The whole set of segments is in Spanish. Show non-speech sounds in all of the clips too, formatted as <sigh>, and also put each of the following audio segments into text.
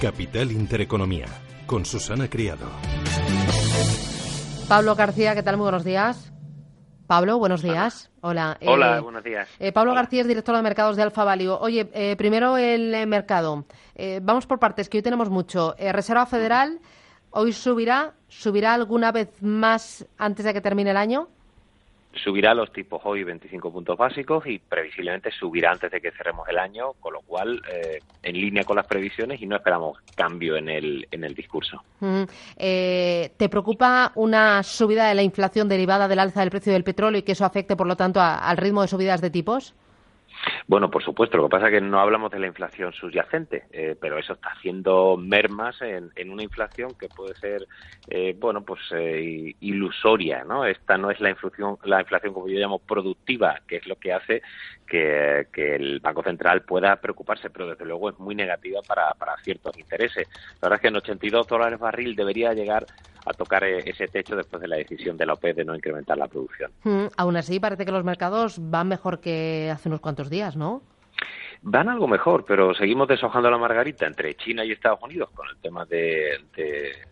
Capital Intereconomía, con Susana Criado. Pablo García, ¿qué tal? Muy buenos días. Pablo, buenos días. Hola. Hola, eh, buenos días. Eh, Pablo García es director de mercados de Alfa Value. Oye, eh, primero el mercado. vamos por partes, que hoy tenemos mucho. Reserva Federal, hoy subirá. ¿Subirá alguna vez más antes de que termine el año? Subirá los tipos hoy 25 puntos básicos y previsiblemente subirá antes de que cerremos el año, con lo cual eh, en línea con las previsiones y no esperamos cambio en el, en el discurso. Eh, ¿Te preocupa una subida de la inflación derivada del alza del precio del petróleo y que eso afecte, por lo tanto, al ritmo de subidas de tipos? Bueno, por supuesto. Lo que pasa es que no hablamos de la inflación subyacente, eh, pero eso está haciendo mermas en, una inflación que puede ser, eh, bueno, pues eh, ilusoria, ¿no? Esta no es la inflación, la inflación como yo llamo productiva, que es lo que hace que, el Banco Central pueda preocuparse, pero desde luego es muy negativa para, para ciertos intereses. La verdad es que en 82 dólares barril debería llegar a tocar ese techo después de la decisión de la OPE de no incrementar la producción. Mm, aún así, parece que los mercados van mejor que hace unos cuantos días, ¿no? Van algo mejor, pero seguimos deshojando la margarita entre China y Estados Unidos con el tema de,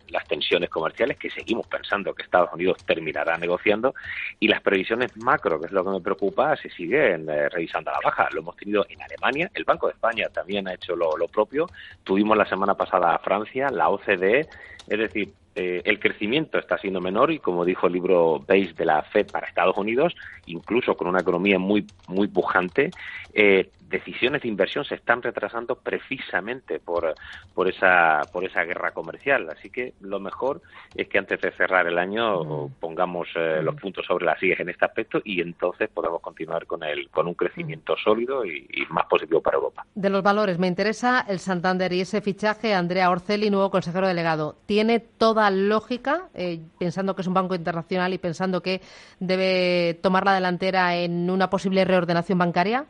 las tensiones comerciales, que seguimos pensando que Estados Unidos terminará negociando, y las previsiones macro, que es lo que me preocupa, se siguen eh, revisando a la baja. Lo hemos tenido en Alemania, el Banco de España también ha hecho lo, lo propio, tuvimos la semana pasada a Francia, la OCDE, es decir, eh, el crecimiento está siendo menor y, como dijo el libro Base de la Fed para Estados Unidos, incluso con una economía muy, muy pujante, eh, decisiones de inversión se están retrasando precisamente por, por, esa, por esa guerra comercial. Así que lo mejor es que antes de cerrar el año mm. pongamos eh, los mm. puntos sobre las sillas en este aspecto y entonces podamos continuar con, el, con un crecimiento mm. sólido y, más positivo para Europa. De los valores, me interesa el Santander y ese fichaje, Andrea Orcelli, nuevo consejero delegado. ¿Tiene toda lógica, eh, pensando que es un banco internacional y pensando que debe tomar la delantera en una posible reordenación bancaria?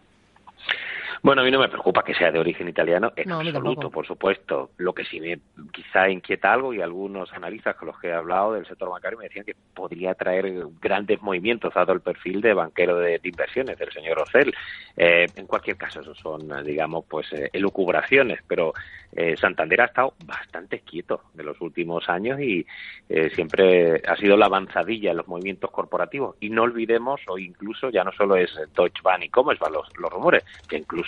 Bueno, a mí no me preocupa que sea de origen italiano en absoluto, por supuesto. Lo que sí me quizá inquieta algo y algunos analistas con los que he hablado del sector bancario me decían que podría traer grandes movimientos dado el perfil de banquero de, inversiones del señor Ocel. Eh, en cualquier caso, eso son, digamos, pues eh, elucubraciones, pero eh, Santander ha estado bastante quieto de los últimos años y siempre ha sido la avanzadilla en los movimientos corporativos. Y no olvidemos, o incluso ya no solo es Deutsche Bank y Commerzbank los, los rumores, que incluso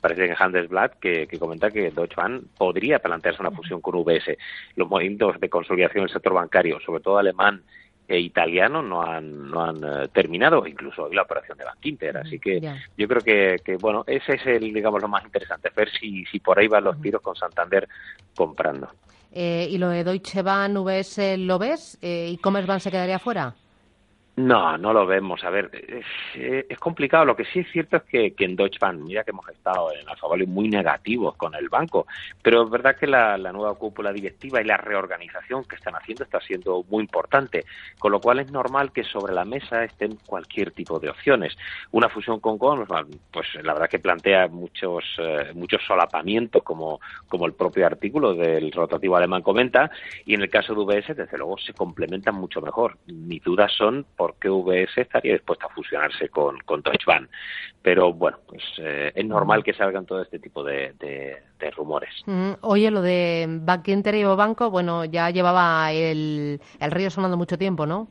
parece que Handelsblatt que, que comenta que Deutsche Bank podría plantearse una fusión con UBS. Los movimientos de consolidación del sector bancario, sobre todo alemán e italiano no han, no han eh, terminado, incluso hoy la operación de Bank Inter. Así que yo creo que, que, bueno, ese es el, digamos, lo más interesante, ver si, si por ahí van los tiros con Santander comprando. Eh, ¿Y lo de Deutsche Bank, UBS, lo ves? Eh, ¿Y Commerzbank se quedaría fuera? No, no lo vemos. A ver, es, complicado. Lo que sí es cierto es que, en Deutsche Bank, mira que hemos estado en Alfa muy negativos con el banco, pero es verdad que la, nueva cúpula directiva y la reorganización que están haciendo está siendo muy importante, con lo cual es normal que sobre la mesa estén cualquier tipo de opciones. Una fusión con Commerzbank, pues la verdad que plantea muchos eh, muchos solapamientos, como, como el propio artículo del rotativo alemán comenta, y en el caso de UBS, desde luego, se complementan mucho mejor. Mis dudas son por porque VS estaría dispuesta a fusionarse con, Deutsche Bank. Pero bueno, pues eh, es normal que salgan todo este tipo de, rumores. Oye, lo de Bank Inter y Banco, bueno, ya llevaba el, el río sonando mucho tiempo, ¿no?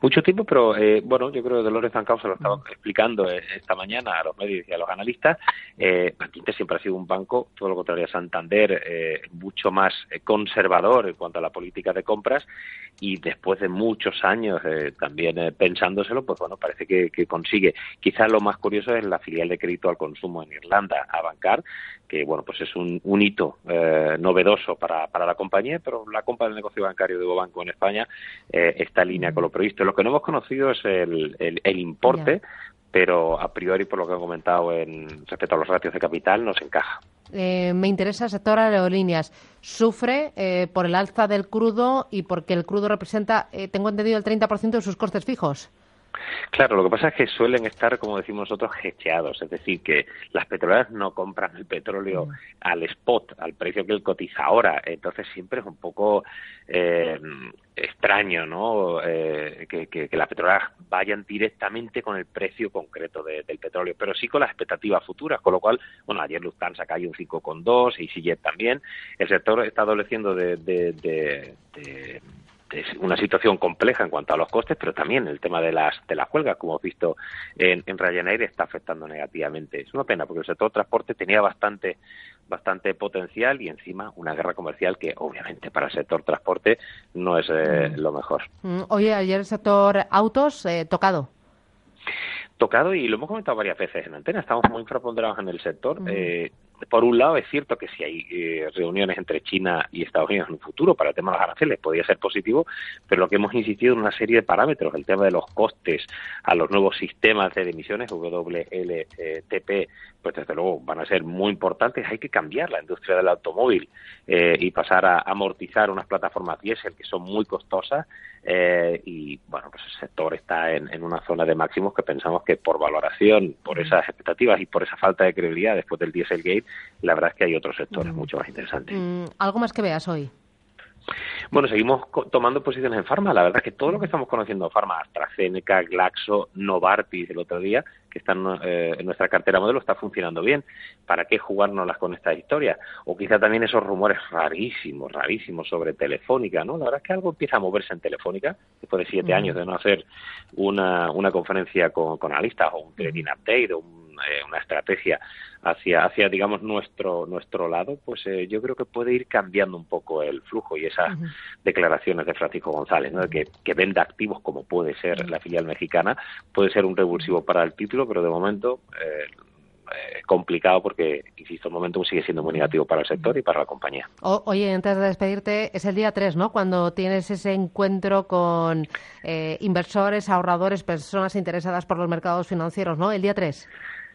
Mucho tiempo, pero eh, bueno, yo creo que Dolores Zancao se lo estaba explicando eh, esta mañana a los medios y a los analistas. Eh, siempre ha sido un banco, todo lo contrario a Santander, eh, mucho más conservador en cuanto a la política de compras y después de muchos años también pensándoselo, pues bueno, parece que, que consigue. Quizás lo más curioso es la filial de crédito al consumo en Irlanda, a bancar, que bueno, pues es un, un hito eh, novedoso para, para la compañía, pero la compra del negocio bancario de Banco en España eh, está en línea con lo previsto. Lo que no hemos conocido es el, el, importe, pero a priori, por lo que he comentado en respecto a los ratios de capital, nos encaja. Eh, me interesa el sector aerolíneas. Sufre eh, por el alza del crudo y porque el crudo representa, eh, tengo entendido, el 30% de sus costes fijos. Claro, lo que pasa es que suelen estar, como decimos nosotros, gecheados, es decir, que las petroleras no compran el petróleo mm. al spot, al precio que él cotiza ahora, entonces siempre es un poco eh, extraño, ¿no? Eh, que, las petroleras vayan directamente con el precio concreto del petróleo, pero sí con las expectativas futuras, con lo cual, bueno, ayer Lufthansa cayó un 5,2 y Sillet también, el sector está adoleciendo de es una situación compleja en cuanto a los costes, pero también el tema de las de las huelgas, como hemos visto en, en Ryanair, está afectando negativamente. Es una pena porque el sector transporte tenía bastante bastante potencial y encima una guerra comercial que obviamente para el sector transporte no es eh, mm. lo mejor. Mm, oye, ayer el sector autos eh, tocado tocado y lo hemos comentado varias veces en antena, estamos muy infraponderados en el sector. Eh, por un lado, es cierto que si hay eh, reuniones entre China y Estados Unidos en un futuro para el tema de los aranceles, podría ser positivo, pero lo que hemos insistido en una serie de parámetros, el tema de los costes a los nuevos sistemas de emisiones, WLTP, pues desde luego van a ser muy importantes. Hay que cambiar la industria del automóvil eh, y pasar a amortizar unas plataformas diésel que son muy costosas eh, y bueno, pues el sector está en, en, una zona de máximos que pensamos que por valoración, por esas expectativas y por esa falta de credibilidad después del Dieselgate, la verdad es que hay otros sectores mucho más interesantes. Mm, ¿Algo más que veas hoy? Bueno, seguimos tomando posiciones en farma. La verdad es que todo lo que estamos conociendo de farma, AstraZeneca, Glaxo, Novartis el otro día, que están eh, en nuestra cartera modelo, está funcionando bien. ¿Para qué jugárnoslas con esta historia? O quizá también esos rumores rarísimos, rarísimos sobre Telefónica, ¿no? La verdad es que algo empieza a moverse en Telefónica, después de siete años de no hacer una, una conferencia con, con analistas o un trading update o un eh, una estrategia hacia, hacia digamos, nuestro, nuestro lado, pues eh, yo creo que puede ir cambiando un poco el flujo y esas declaraciones de Francisco González, que, que venda activos como puede ser la filial mexicana, puede ser un revulsivo para el título, pero de momento eh, complicado porque, insisto, el momento sigue siendo muy negativo para el sector y para la compañía. oye, antes de despedirte, es el día 3, ¿no? Cuando tienes ese encuentro con inversores, ahorradores, personas interesadas por los mercados financieros, ¿no? El día 3.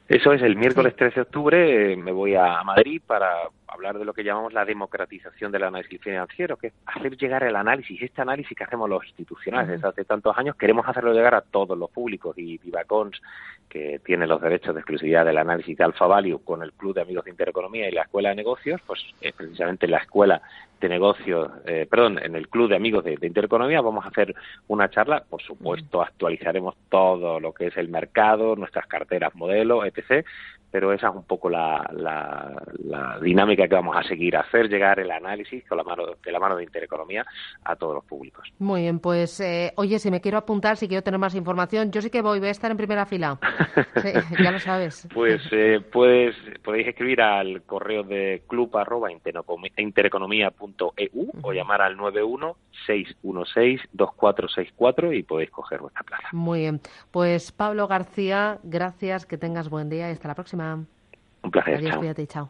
Eso es, el miércoles 13 de octubre eh, me voy a Madrid para hablar de lo que llamamos la democratización del análisis financiero, que es hacer llegar el análisis, este análisis que hacemos los institucionales desde hace tantos años, queremos hacerlo llegar a todos los públicos y Vivacons, que tiene los derechos de exclusividad del análisis de Alfa Value con el Club de Amigos de Intereconomía y la Escuela de Negocios, pues es precisamente la Escuela de Negocios, eh, perdón, en el Club de Amigos de, de, Intereconomía. Vamos a hacer una charla, por supuesto actualizaremos todo lo que es el mercado, nuestras carteras modelo, etc., pero esa es un poco la, la, dinámica que vamos a seguir, hacer llegar el análisis con la mano, de la mano de Intereconomía a todos los públicos. Muy bien, pues eh, oye, si me quiero apuntar, si quiero tener más información, yo sí que voy, voy a estar en primera fila. <laughs> ya lo sabes. Pues eh, puedes, podéis escribir al correo de club arroba intereconomía.eu o llamar al 91-616-2464 y podéis coger vuestra plaza. Muy bien, pues Pablo García, gracias, que tengas buen día y hasta la próxima. Un placer. Adiós, chao. chao.